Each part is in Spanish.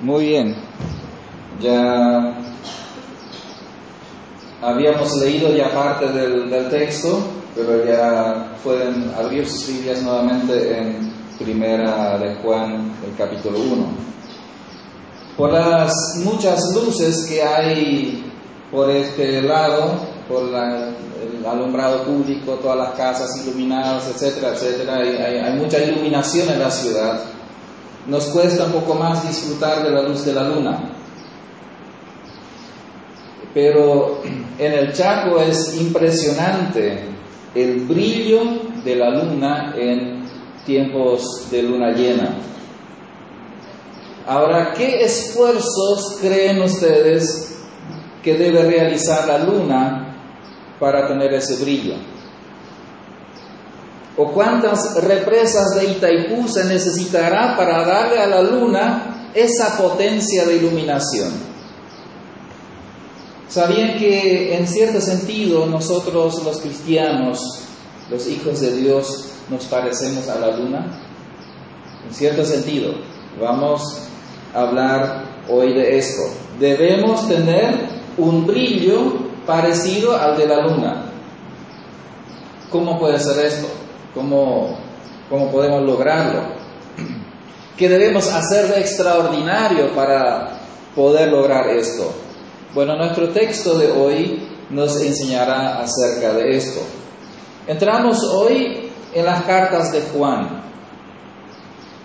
Muy bien. Ya habíamos leído ya parte del, del texto, pero ya pueden abrir sus Biblias nuevamente en Primera de Juan, el capítulo 1 por las muchas luces que hay por este lado, por el alumbrado público, todas las casas iluminadas, etcétera, etcétera, hay, hay, mucha iluminación en la ciudad, nos cuesta un poco más disfrutar de la luz de la luna. Pero en el Chaco es impresionante el brillo de la luna en tiempos de luna llena. Ahora, ¿qué esfuerzos creen ustedes que debe realizar la luna para tener ese brillo? ¿O cuántas represas de Itaipú se necesitará para darle a la luna esa potencia de iluminación? ¿Sabían que en cierto sentido nosotros los cristianos, los hijos de Dios, nos parecemos a la luna? En cierto sentido, vamos hablar hoy de esto. Debemos tener un brillo parecido al de la luna. ¿Cómo puede ser esto? ¿Cómo, cómo podemos lograrlo? ¿Qué debemos hacer de extraordinario para poder lograr esto? Bueno, nuestro texto de hoy nos enseñará acerca de esto. Entramos hoy en las cartas de Juan.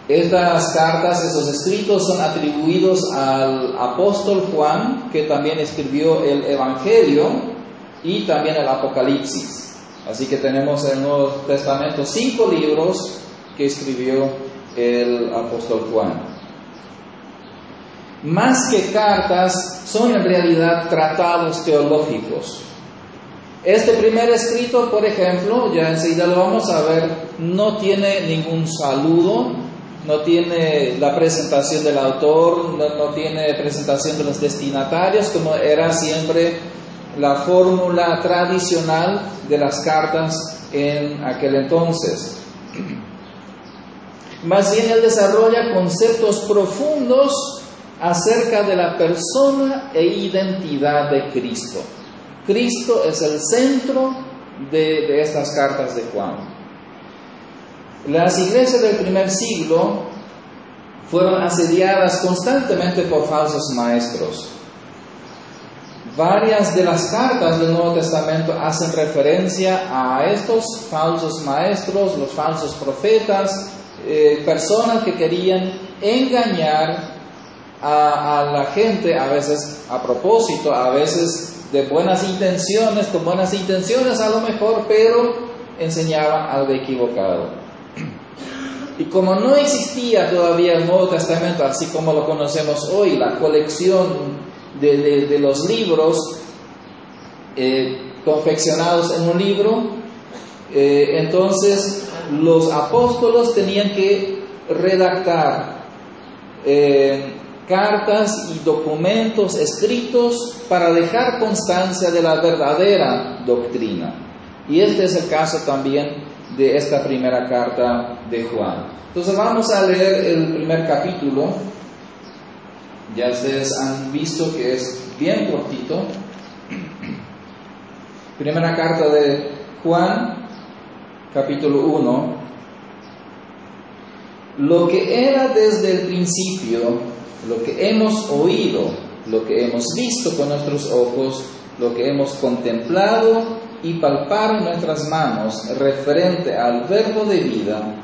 Estas cartas, esos escritos son atribuidos al apóstol Juan, que también escribió el Evangelio y también el Apocalipsis. Así que tenemos en el Nuevo Testamento cinco libros que escribió el apóstol Juan. Más que cartas, son en realidad tratados teológicos. Este primer escrito, por ejemplo, ya enseguida lo vamos a ver, no tiene ningún saludo, no tiene la presentación del autor, no, tiene presentación de los destinatarios, como era siempre la fórmula tradicional de las cartas en aquel entonces. Más bien él desarrolla conceptos profundos acerca de la persona e identidad de Cristo. Cristo es el centro de estas cartas de Juan. Las iglesias del primer siglo fueron asediadas constantemente por falsos maestros. Varias de las cartas del Nuevo Testamento hacen referencia a estos falsos maestros, los falsos profetas, eh, personas que querían engañar a, a, la gente, a veces a propósito, a veces de buenas intenciones, con buenas intenciones a lo mejor, pero enseñaban algo equivocado. Y como no existía todavía el Nuevo Testamento, así como lo conocemos hoy, la colección de, los libros eh, confeccionados en un libro, eh, entonces los apóstolos tenían que redactar eh, cartas y documentos escritos para dejar constancia de la verdadera doctrina. Y este es el caso también de esta primera carta de Juan. Entonces vamos a leer el primer capítulo. Ya ustedes han visto que es bien cortito. Primera carta de Juan, capítulo 1. Lo que era desde el principio, lo que hemos oído, lo que hemos visto con nuestros ojos, lo que hemos contemplado y palpar nuestras manos referente al verbo de vida,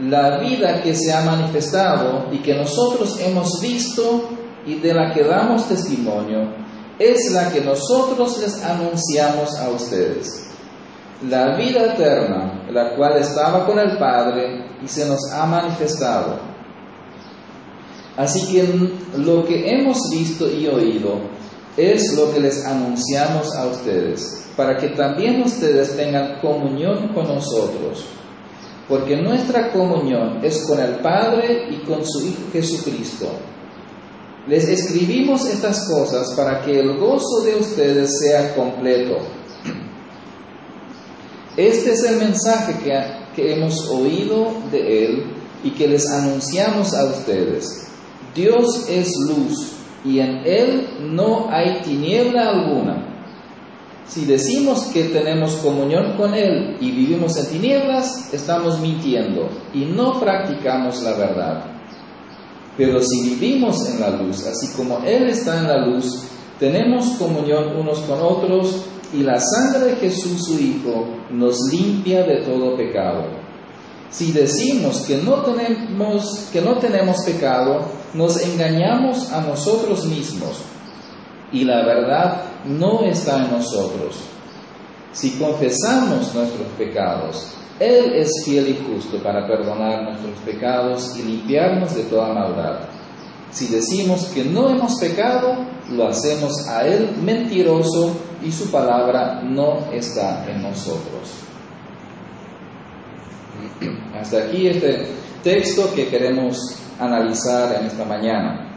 la vida que se ha manifestado y que nosotros hemos visto y de la que damos testimonio, es la que nosotros les anunciamos a ustedes. la vida eterna, la cual estaba con el Padre y se nos ha manifestado. Así que lo que hemos visto y oído es lo que les anunciamos a ustedes, para que también ustedes tengan comunión con nosotros, porque nuestra comunión es con el Padre y con su Hijo Jesucristo. Les escribimos estas cosas para que el gozo de ustedes sea completo. Este es el mensaje que, que hemos oído de Él y que les anunciamos a ustedes. Dios es luz y en Él no hay tiniebla alguna. Si decimos que tenemos comunión con Él y vivimos en tinieblas, estamos mintiendo y no practicamos la verdad. Pero si vivimos en la luz, así como Él está en la luz, tenemos comunión unos con otros y la sangre de Jesús su Hijo nos limpia de todo pecado. Si decimos que no tenemos, que no tenemos pecado, nos engañamos a nosotros mismos y la verdad no está en nosotros. Si confesamos nuestros pecados, Él es fiel y justo para perdonar nuestros pecados y limpiarnos de toda maldad. Si decimos que no hemos pecado, lo hacemos a Él mentiroso y su palabra no está en nosotros. Hasta aquí este texto que queremos analizar en esta mañana.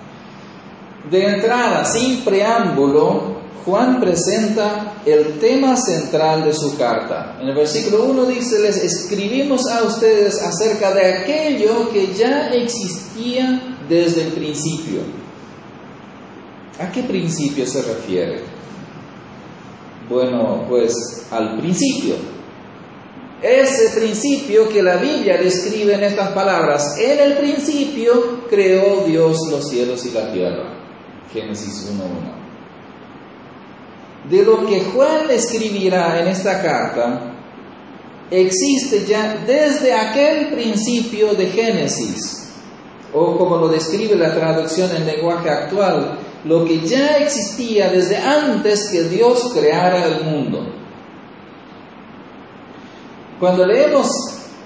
De entrada, sin preámbulo, Juan presenta el tema central de su carta. En el versículo 1 dice, les escribimos a ustedes acerca de aquello que ya existía desde el principio. ¿A qué principio se refiere? Bueno, pues al principio. Ese principio que la Biblia describe en estas palabras, en el principio creó Dios los cielos y la tierra. Génesis 1.1. De lo que Juan escribirá en esta carta, existe ya desde aquel principio de Génesis, o como lo describe la traducción en lenguaje actual, lo que ya existía desde antes que Dios creara el mundo. Cuando leemos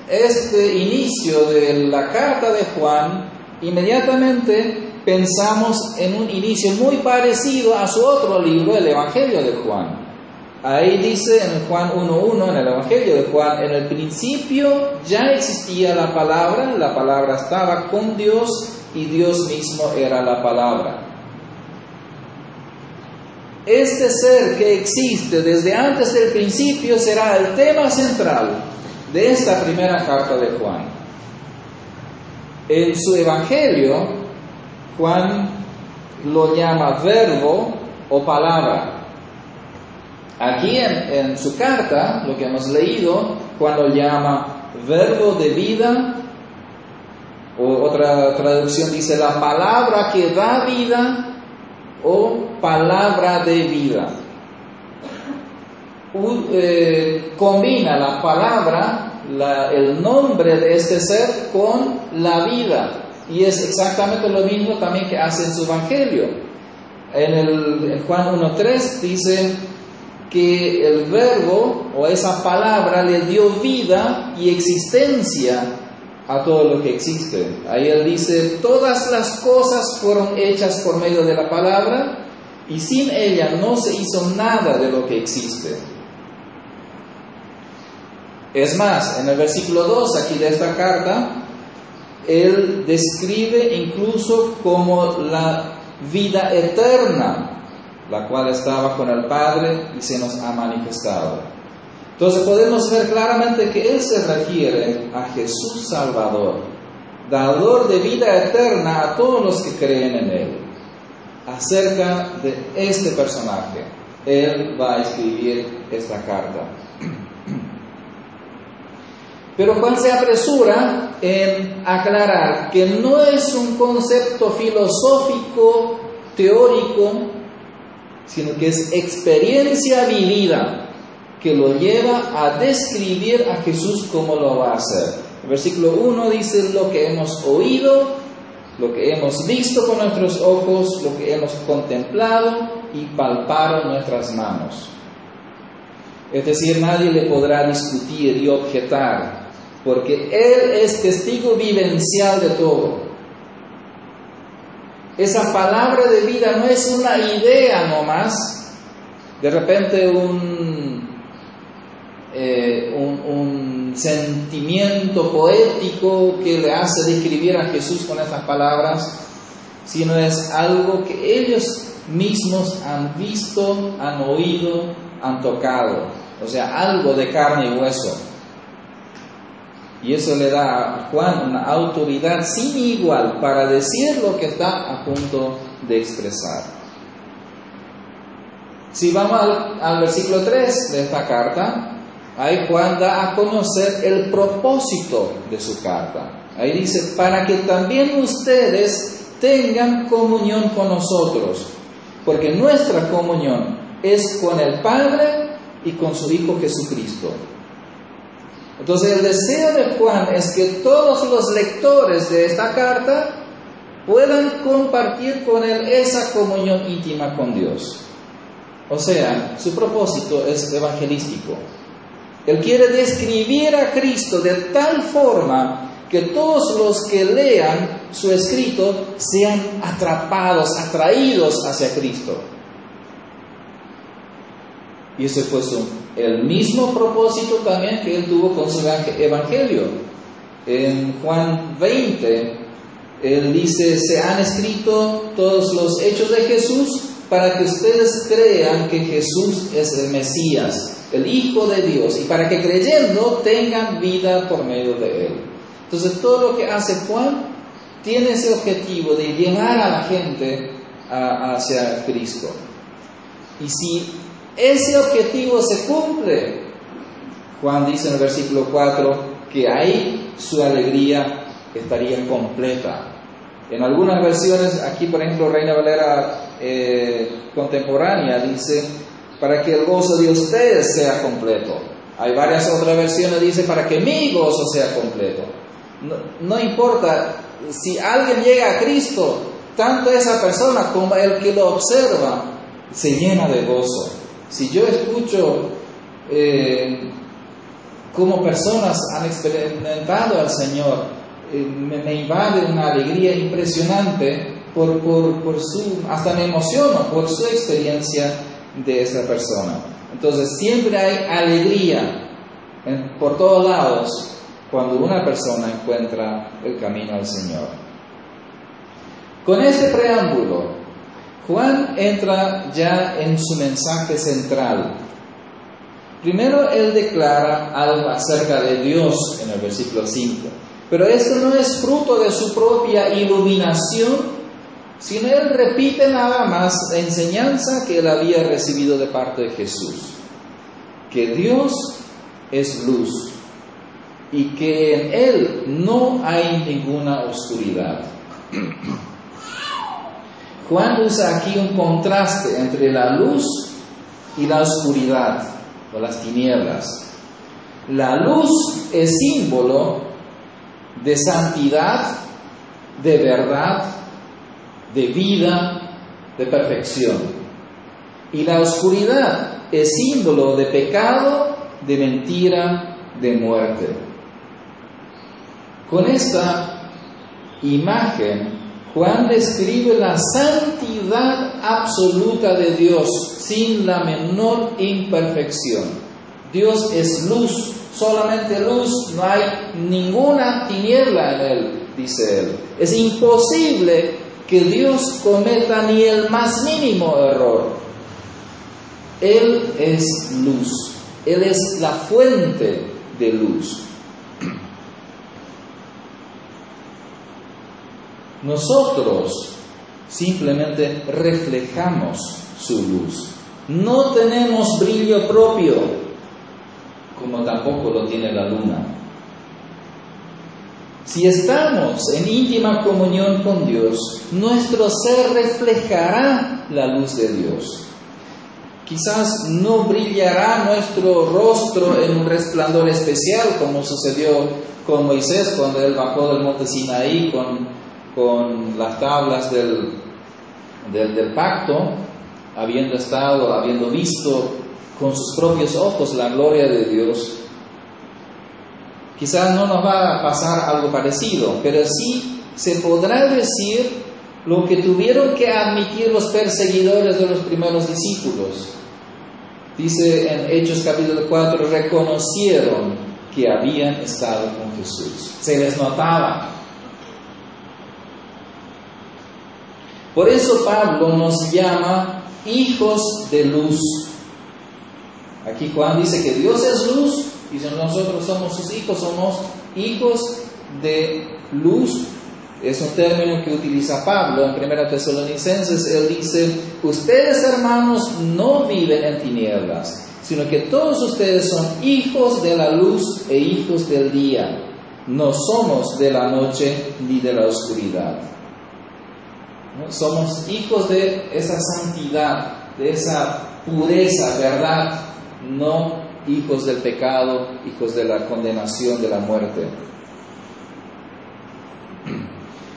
este inicio de la carta de Juan, inmediatamente pensamos en un inicio muy parecido a su otro libro, el Evangelio de Juan. Ahí dice en Juan 1.1, en el Evangelio de Juan, en el principio ya existía la palabra, la palabra estaba con Dios y Dios mismo era la palabra. Este ser que existe desde antes del principio será el tema central de esta primera carta de Juan. En su Evangelio, Juan lo llama verbo o palabra. Aquí en, su carta, lo que hemos leído, Juan lo llama verbo de vida, o otra traducción dice la palabra que da vida, o palabra de vida. Eh, combina la palabra, el nombre de este ser con la vida. Y es exactamente lo mismo también que hace en su Evangelio. En, el, Juan 1.3 dice que el verbo o esa palabra le dio vida y existencia a todo lo que existe. Ahí él dice, todas las cosas fueron hechas por medio de la palabra y sin ella no se hizo nada de lo que existe. Es más, en el versículo 2 aquí de esta carta, él describe incluso como la vida eterna, la cual estaba con el Padre y se nos ha manifestado. Entonces podemos ver claramente que Él se refiere a Jesús Salvador, dador de vida eterna a todos los que creen en Él. Acerca de este personaje, Él va a escribir esta carta. Pero Juan se apresura en aclarar que no es un concepto filosófico, teórico, sino que es experiencia vivida que lo lleva a describir a Jesús como lo va a hacer. El versículo 1 dice lo que hemos oído, lo que hemos visto con nuestros ojos, lo que hemos contemplado y palpado nuestras manos. Es decir, nadie le podrá discutir y objetar, porque Él es testigo vivencial de todo. Esa palabra de vida no es una idea nomás, de repente un, eh, un, sentimiento poético que le hace describir a Jesús con estas palabras, sino es algo que ellos mismos han visto, han oído, han tocado, o sea, algo de carne y hueso. Y eso le da a Juan una autoridad sin igual para decir lo que está a punto de expresar. Si vamos al, al versículo 3 de esta carta, ahí Juan da a conocer el propósito de su carta. Ahí dice, para que también ustedes tengan comunión con nosotros, porque nuestra comunión es con el Padre y con su Hijo Jesucristo. Entonces el deseo de Juan es que todos los lectores de esta carta puedan compartir con él esa comunión íntima con Dios. O sea, su propósito es evangelístico. Él quiere describir a Cristo de tal forma que todos los que lean su escrito sean atrapados, atraídos hacia Cristo. Y ese fue su, el mismo propósito también que él tuvo con su evangelio. En Juan 20, él dice, se han escrito todos los hechos de Jesús para que ustedes crean que Jesús es el Mesías, el Hijo de Dios, y para que creyendo tengan vida por medio de él. Entonces todo lo que hace Juan tiene ese objetivo de llevar a la gente hacia Cristo. Y si ese objetivo se cumple. Juan dice en el versículo 4 que ahí su alegría estaría completa. En algunas versiones, aquí por ejemplo Reina Valera eh, contemporánea dice, para que el gozo de ustedes sea completo. Hay varias otras versiones, dice, para que mi gozo sea completo. No, no importa, si alguien llega a Cristo, tanto esa persona como el que lo observa, se llena de gozo. Si yo escucho eh, cómo personas han experimentado al Señor, eh, me, invade una alegría impresionante por, por, su, hasta me emociono por su experiencia de esa persona. Entonces siempre hay alegría por todos lados cuando una persona encuentra el camino al Señor. Con este preámbulo, Juan entra ya en su mensaje central. Primero él declara algo acerca de Dios en el versículo 5, pero esto no es fruto de su propia iluminación, sino él repite nada más la enseñanza que él había recibido de parte de Jesús, que Dios es luz y que en él no hay ninguna oscuridad. Juan usa aquí un contraste entre la luz y la oscuridad o las tinieblas. La luz es símbolo de santidad, de verdad, de vida, de perfección. Y la oscuridad es símbolo de pecado, de mentira, de muerte. Con esta imagen Juan describe la santidad absoluta de Dios sin la menor imperfección. Dios es luz, solamente luz, no hay ninguna tiniebla en él, dice él. Es imposible que Dios cometa ni el más mínimo error. Él es luz, Él es la fuente de luz. Nosotros simplemente reflejamos su luz. No tenemos brillo propio, como tampoco lo tiene la luna. Si estamos en íntima comunión con Dios, nuestro ser reflejará la luz de Dios. Quizás no brillará nuestro rostro en un resplandor especial como sucedió con Moisés cuando él bajó del monte Sinaí con con las tablas del, del, pacto, habiendo estado, habiendo visto con sus propios ojos la gloria de Dios, quizás no nos va a pasar algo parecido, pero sí se podrá decir lo que tuvieron que admitir los perseguidores de los primeros discípulos. Dice en Hechos capítulo 4, reconocieron que habían estado con Jesús. Se les notaba. Por eso Pablo nos llama hijos de luz. Aquí Juan dice que Dios es luz y nosotros somos sus hijos, somos hijos de luz es un término que utiliza Pablo en 1 Tesalonicenses. Él dice, ustedes hermanos no viven en tinieblas, sino que todos ustedes son hijos de la luz e hijos del día. No somos de la noche ni de la oscuridad. Somos hijos de esa santidad, de esa pureza, verdad, no hijos del pecado, hijos de la condenación, de la muerte.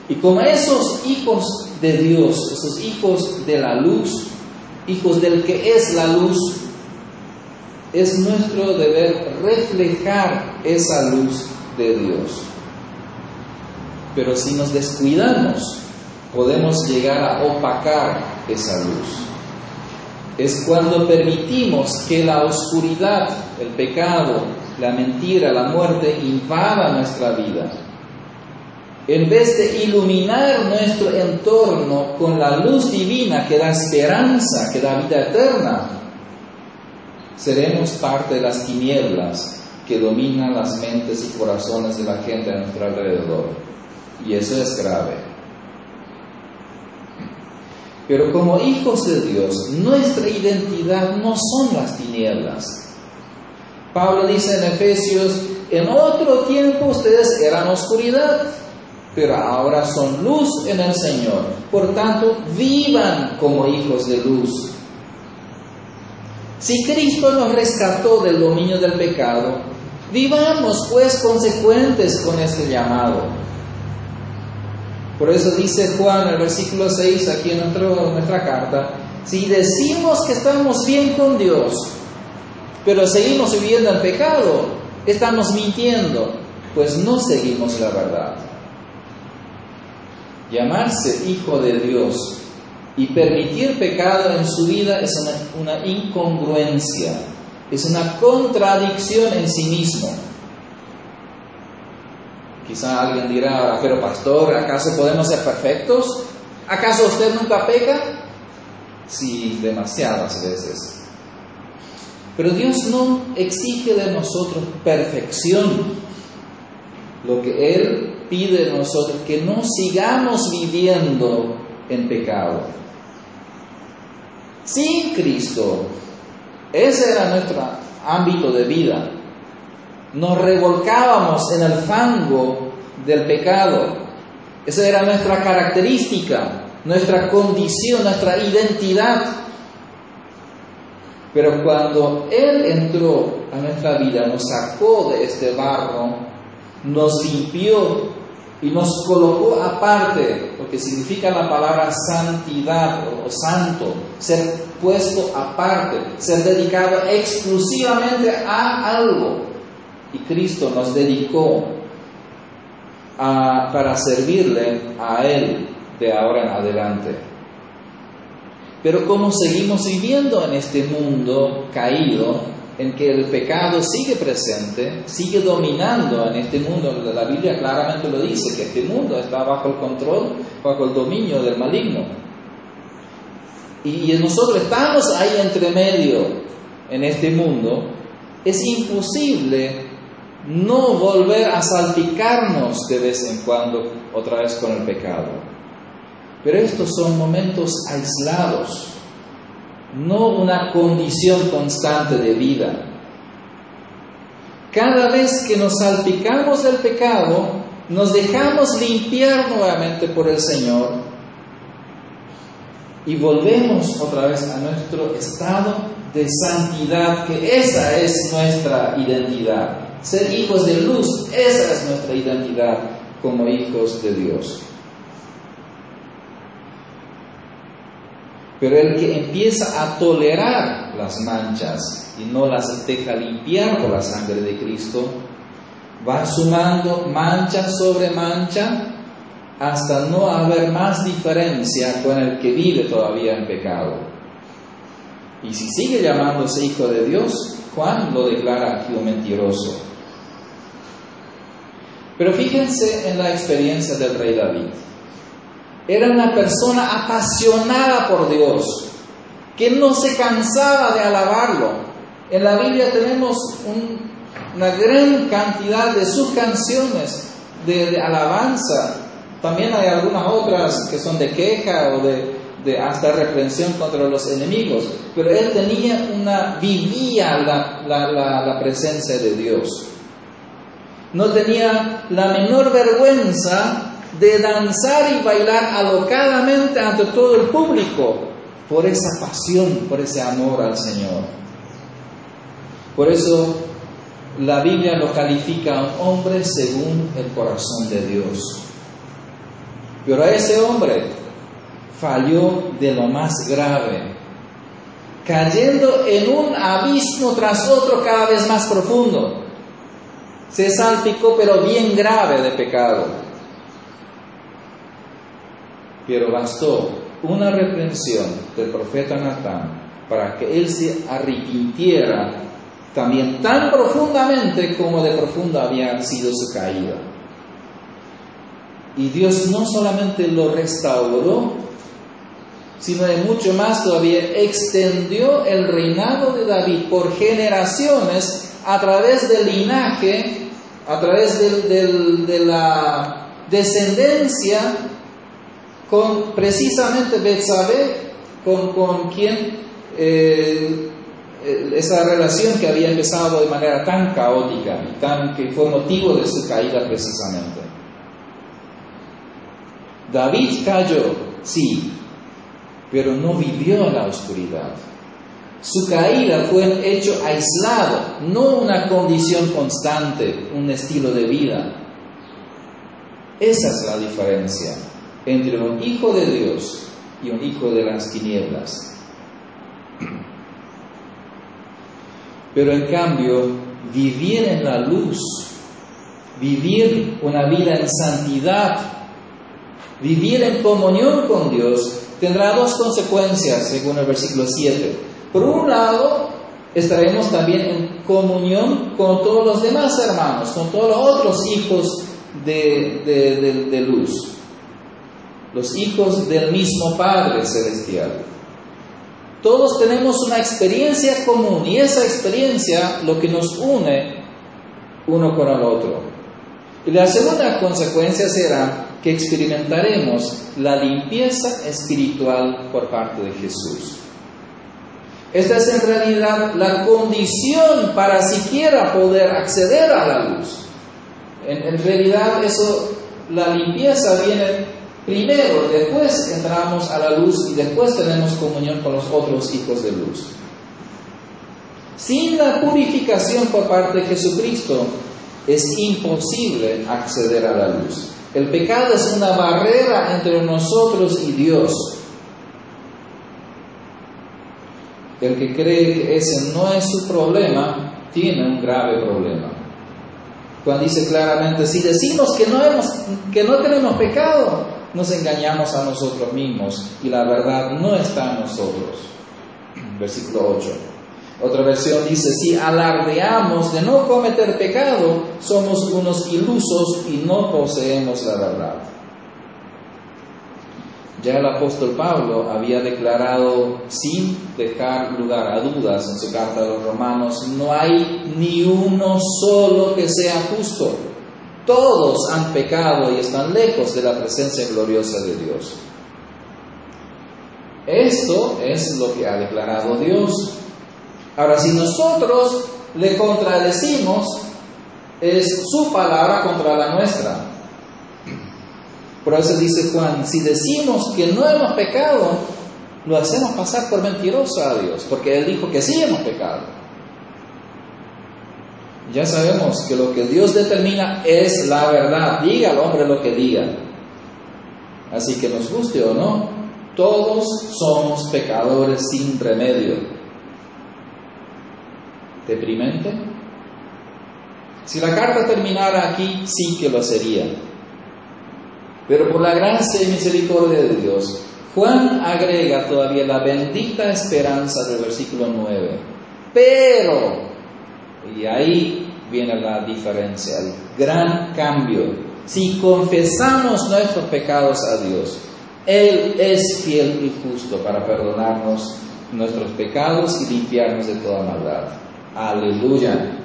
Y como esos hijos de Dios, esos hijos de la luz, hijos del que es la luz, es nuestro deber reflejar esa luz de Dios. Pero si nos descuidamos, podemos llegar a opacar esa luz. Es cuando permitimos que la oscuridad, el pecado, la mentira, la muerte invada nuestra vida en vez de iluminar nuestro entorno con la luz divina que da esperanza, que da vida eterna, seremos parte de las tinieblas que dominan las mentes y corazones de la gente a nuestro alrededor. Y eso es grave. Pero como hijos de Dios, nuestra identidad no son las tinieblas. Pablo dice en Efesios, en otro tiempo ustedes eran oscuridad pero ahora son luz en el Señor. Por tanto, vivan como hijos de luz. Si Cristo nos rescató del dominio del pecado, vivamos pues consecuentes con este llamado. Por eso dice Juan en el versículo 6 aquí en, en nuestra carta, si decimos que estamos bien con Dios, pero seguimos viviendo el pecado, estamos mintiendo, pues no seguimos la verdad. Llamarse hijo de Dios y permitir pecado en su vida es una, incongruencia, es una contradicción en sí mismo. Quizá alguien dirá, pero pastor, ¿acaso podemos ser perfectos? ¿Acaso usted nunca peca? Sí, demasiadas veces. Pero Dios no exige de nosotros perfección. Lo que Él pide de nosotros que no sigamos viviendo en pecado. Sin Cristo, ese era nuestro ámbito de vida. Nos revolcábamos en el fango del pecado. Esa era nuestra característica, nuestra condición, nuestra identidad. Pero cuando Él entró a nuestra vida, nos sacó de este barro, nos limpió y nos colocó aparte, lo que significa la palabra santidad o, santo, ser puesto aparte, ser dedicado exclusivamente a algo. Y Cristo nos dedicó para servirle a Él de ahora en adelante. Pero como seguimos viviendo en este mundo caído, en que el pecado sigue presente, sigue dominando en este mundo. La Biblia claramente lo dice, que este mundo está bajo el control, bajo el dominio del maligno. Y nosotros estamos ahí entre medio en este mundo. Es imposible no volver a salpicarnos de vez en cuando otra vez con el pecado. Pero estos son momentos aislados no una condición constante de vida. Cada vez que nos salpicamos del pecado, nos dejamos limpiar nuevamente por el Señor y volvemos otra vez a nuestro estado de santidad, que esa es nuestra identidad. Ser hijos de luz, esa es nuestra identidad como hijos de Dios. Pero el que empieza a tolerar las manchas y no las deja limpiar por la sangre de Cristo, va sumando mancha sobre mancha hasta no haber más diferencia con el que vive todavía en pecado. Y si sigue llamándose hijo de Dios, Juan lo declara aquí un mentiroso. Pero fíjense en la experiencia del rey David. Era una persona apasionada por Dios, que no se cansaba de alabarlo. En la Biblia tenemos una gran cantidad de sus canciones de alabanza también hay algunas otras que son de queja o de, hasta reprensión contra los enemigos, pero él tenía una, vivía la, la presencia de Dios. No tenía la menor vergüenza de danzar y bailar alocadamente ante todo el público por esa pasión, por ese amor al Señor. Por eso la Biblia lo califica a un hombre según el corazón de Dios. Pero ese hombre falló de lo más grave, cayendo en un abismo tras otro cada vez más profundo. Se salpicó, pero bien grave de pecado. Pero bastó una reprensión del profeta Natán para que él se arrepintiera también tan profundamente como de profunda había sido su caída. Y Dios no solamente lo restauró, sino de mucho más todavía extendió el reinado de David por generaciones a través del linaje, a través de la descendencia con precisamente Betsabé, con, con quien eh, esa relación que había empezado de manera tan caótica y tan que fue motivo de su caída precisamente. David cayó, sí, pero no vivió en la oscuridad. Su caída fue un hecho aislado, no una condición constante, un estilo de vida. Esa es la diferencia entre un hijo de Dios y un hijo de las tinieblas. Pero en cambio, vivir en la luz, vivir una vida en santidad, Vivir en comunión con Dios tendrá dos consecuencias, según el versículo 7. Por un lado, estaremos también en comunión con todos los demás hermanos, con todos los otros hijos de, de luz, los hijos del mismo Padre Celestial. Todos tenemos una experiencia común y esa experiencia lo que nos une uno con el otro. Y la segunda consecuencia será que experimentaremos la limpieza espiritual por parte de Jesús. Esta es en realidad la condición para siquiera poder acceder a la luz. En, realidad eso, la limpieza viene primero, después entramos a la luz y después tenemos comunión con los otros hijos de luz. Sin la purificación por parte de Jesucristo es imposible acceder a la luz. El pecado es una barrera entre nosotros y Dios. El que cree que ese no es su problema, tiene un grave problema. Cuando dice claramente, si decimos que no, hemos, que no tenemos pecado, nos engañamos a nosotros mismos y la verdad no está en nosotros. Versículo 8. Otra versión dice, si alardeamos de no cometer pecado, somos unos ilusos y no poseemos la verdad. Ya el apóstol Pablo había declarado sin dejar lugar a dudas en su carta a los romanos, no hay ni uno solo que sea justo. Todos han pecado y están lejos de la presencia gloriosa de Dios. Esto es lo que ha declarado Dios. Ahora, si nosotros le contradecimos, es su palabra contra la nuestra. Por eso dice Juan, si decimos que no hemos pecado, lo hacemos pasar por mentiroso a Dios, porque Él dijo que sí hemos pecado. Ya sabemos que lo que Dios determina es la verdad, diga al hombre lo que diga. Así que nos guste o no, Todos somos pecadores sin remedio. ¿Deprimente? Si la carta terminara aquí, sí que lo sería. Pero por la gracia y misericordia de Dios, Juan agrega todavía la bendita esperanza del versículo 9. Pero, y ahí viene la diferencia, el gran cambio. Si confesamos nuestros pecados a Dios, Él es fiel y justo para perdonarnos nuestros pecados y limpiarnos de toda maldad. Aleluya.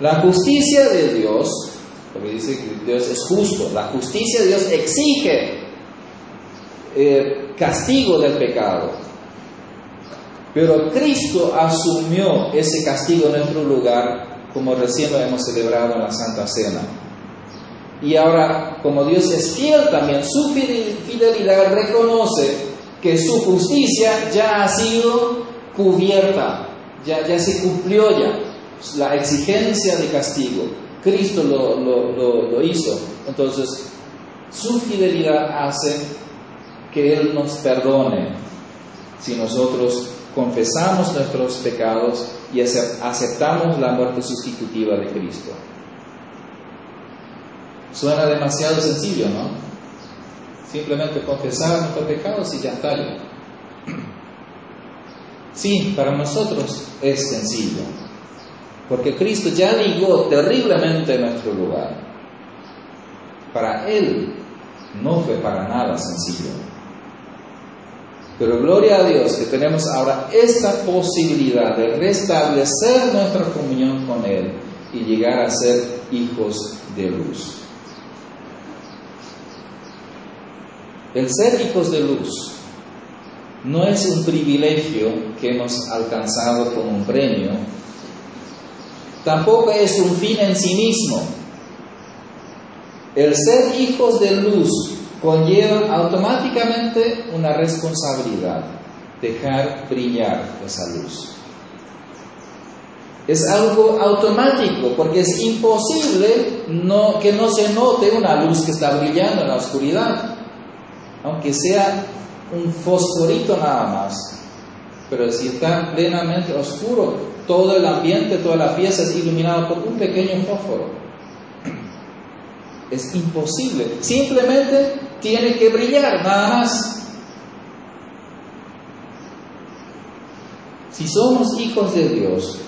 La justicia de Dios, porque dice que Dios es justo, la justicia de Dios exige eh, castigo del pecado. Pero Cristo asumió ese castigo en nuestro lugar, como recién lo hemos celebrado en la Santa Cena. Y ahora, como Dios es fiel también, su fidelidad reconoce que su justicia ya ha sido cubierta, ya, ya se cumplió ya la exigencia de castigo. Cristo lo, hizo. Entonces, su fidelidad hace que Él nos perdone si nosotros confesamos nuestros pecados y aceptamos la muerte sustitutiva de Cristo. Suena demasiado sencillo, ¿no? Simplemente confesar nuestros pecados y ya está. Sí, para nosotros es sencillo, porque Cristo ya ligó terriblemente nuestro lugar. Para Él no fue para nada sencillo. Pero gloria a Dios que tenemos ahora esta posibilidad de restablecer nuestra comunión con Él y llegar a ser hijos de luz. El ser hijos de luz no es un privilegio que hemos alcanzado con un premio, tampoco es un fin en sí mismo. El ser hijos de luz conlleva automáticamente una responsabilidad, dejar brillar esa luz. Es algo automático porque es imposible que no se note una luz que está brillando en la oscuridad, aunque sea un fosforito nada más. Pero si está plenamente oscuro, todo el ambiente, toda la pieza es iluminada por un pequeño fósforo. Es imposible. Simplemente tiene que brillar, nada más. Si somos hijos de Dios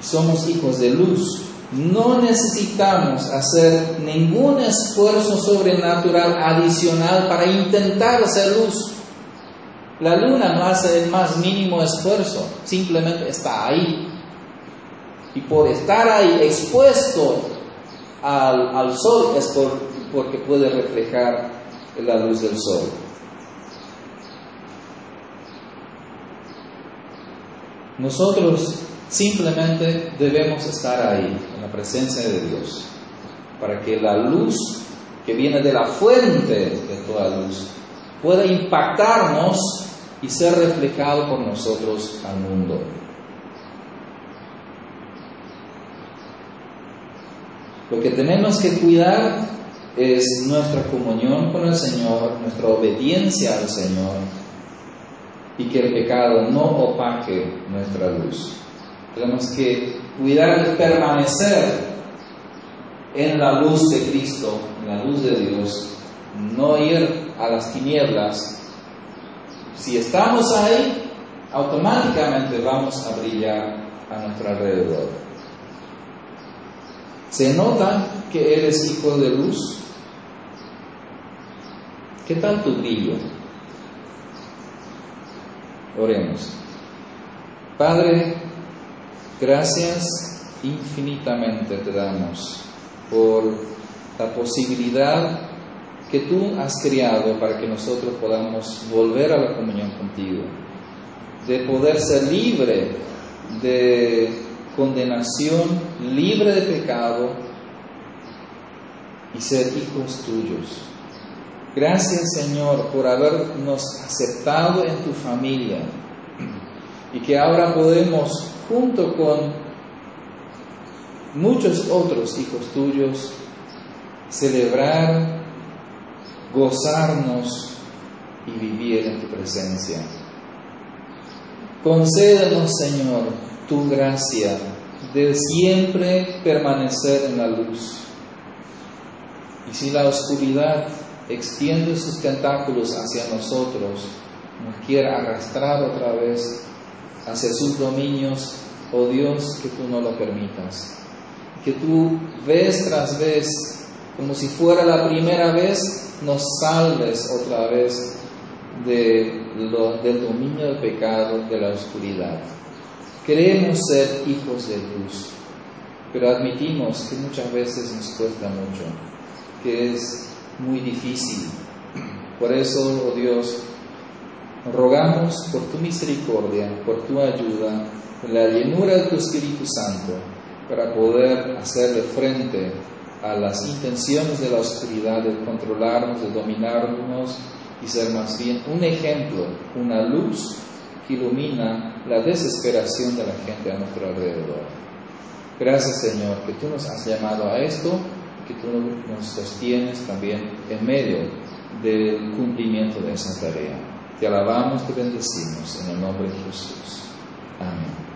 somos hijos de luz, no necesitamos hacer ningún esfuerzo sobrenatural adicional para intentar hacer luz. La luna no hace el más mínimo esfuerzo, simplemente está ahí. Y por estar ahí expuesto al, al sol es por, porque puede reflejar la luz del sol. Nosotros simplemente debemos estar ahí, en la presencia de Dios, para que la luz que viene de la fuente de toda luz pueda impactarnos y ser reflejado por nosotros al mundo. Lo que tenemos que cuidar es nuestra comunión con el Señor, nuestra obediencia al Señor y que el pecado no opaque nuestra luz. Tenemos que cuidar de permanecer en la luz de Cristo, en la luz de Dios, no ir a las tinieblas. Si estamos ahí, automáticamente vamos a brillar a nuestro alrededor. ¿Se nota que eres hijo de luz? ¿Qué tal tu brillo? Oremos. Padre, gracias infinitamente te damos por la posibilidad que tú has creado para que nosotros podamos volver a la comunión contigo, de poder ser libre de condenación, libre de pecado y ser hijos tuyos. Gracias Señor por habernos aceptado en tu familia y que ahora podemos, junto con muchos otros hijos tuyos, celebrar, gozarnos y vivir en tu presencia. Concédenos, Señor, tu gracia de siempre permanecer en la luz. Y si la oscuridad extiende sus tentáculos hacia nosotros, nos quiere arrastrar otra vez hacia sus dominios, oh Dios, que tú no lo permitas. Que tú vez tras vez, como si fuera la primera vez, nos salves otra vez de del dominio del pecado, de la oscuridad. Queremos ser hijos de luz, pero admitimos que muchas veces nos cuesta mucho, que es muy difícil. Por eso, oh Dios, rogamos por tu misericordia, por tu ayuda, la llenura de tu Espíritu Santo, para poder hacerle frente a las intenciones de la oscuridad, de controlarnos, de dominarnos y ser más bien un ejemplo, una luz que ilumina la desesperación de la gente a nuestro alrededor. Gracias Señor que tú nos has llamado a esto, que tú nos sostienes también en medio del cumplimiento de esa tarea. Te alabamos, te bendecimos en el nombre de Jesús. Amén.